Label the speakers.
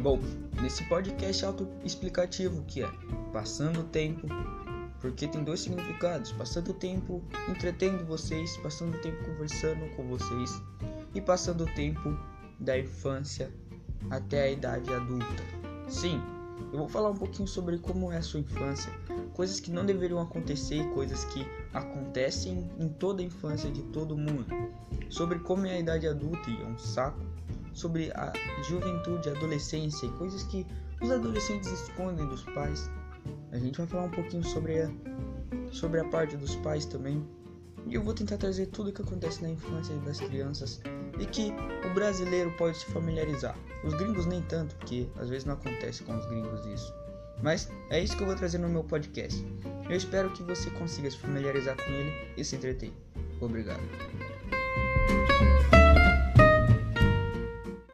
Speaker 1: Bom, nesse podcast autoexplicativo que é passando o tempo, porque tem dois significados: passando o tempo entretendo vocês, passando o tempo conversando com vocês e passando o tempo da infância até a idade adulta. Sim, eu vou falar um pouquinho sobre como é a sua infância, coisas que não deveriam acontecer, coisas que acontecem em toda a infância de todo mundo, sobre como é a idade adulta e é um saco, sobre a juventude, a adolescência e coisas que os adolescentes escondem dos pais. A gente vai falar um pouquinho sobre a, sobre a parte dos pais também. E eu vou tentar trazer tudo o que acontece na infância das crianças e que o brasileiro pode se familiarizar. Os gringos nem tanto, porque às vezes não acontece com os gringos isso. Mas é isso que eu vou trazer no meu podcast. Eu espero que você consiga se familiarizar com ele e se entreter. Obrigado.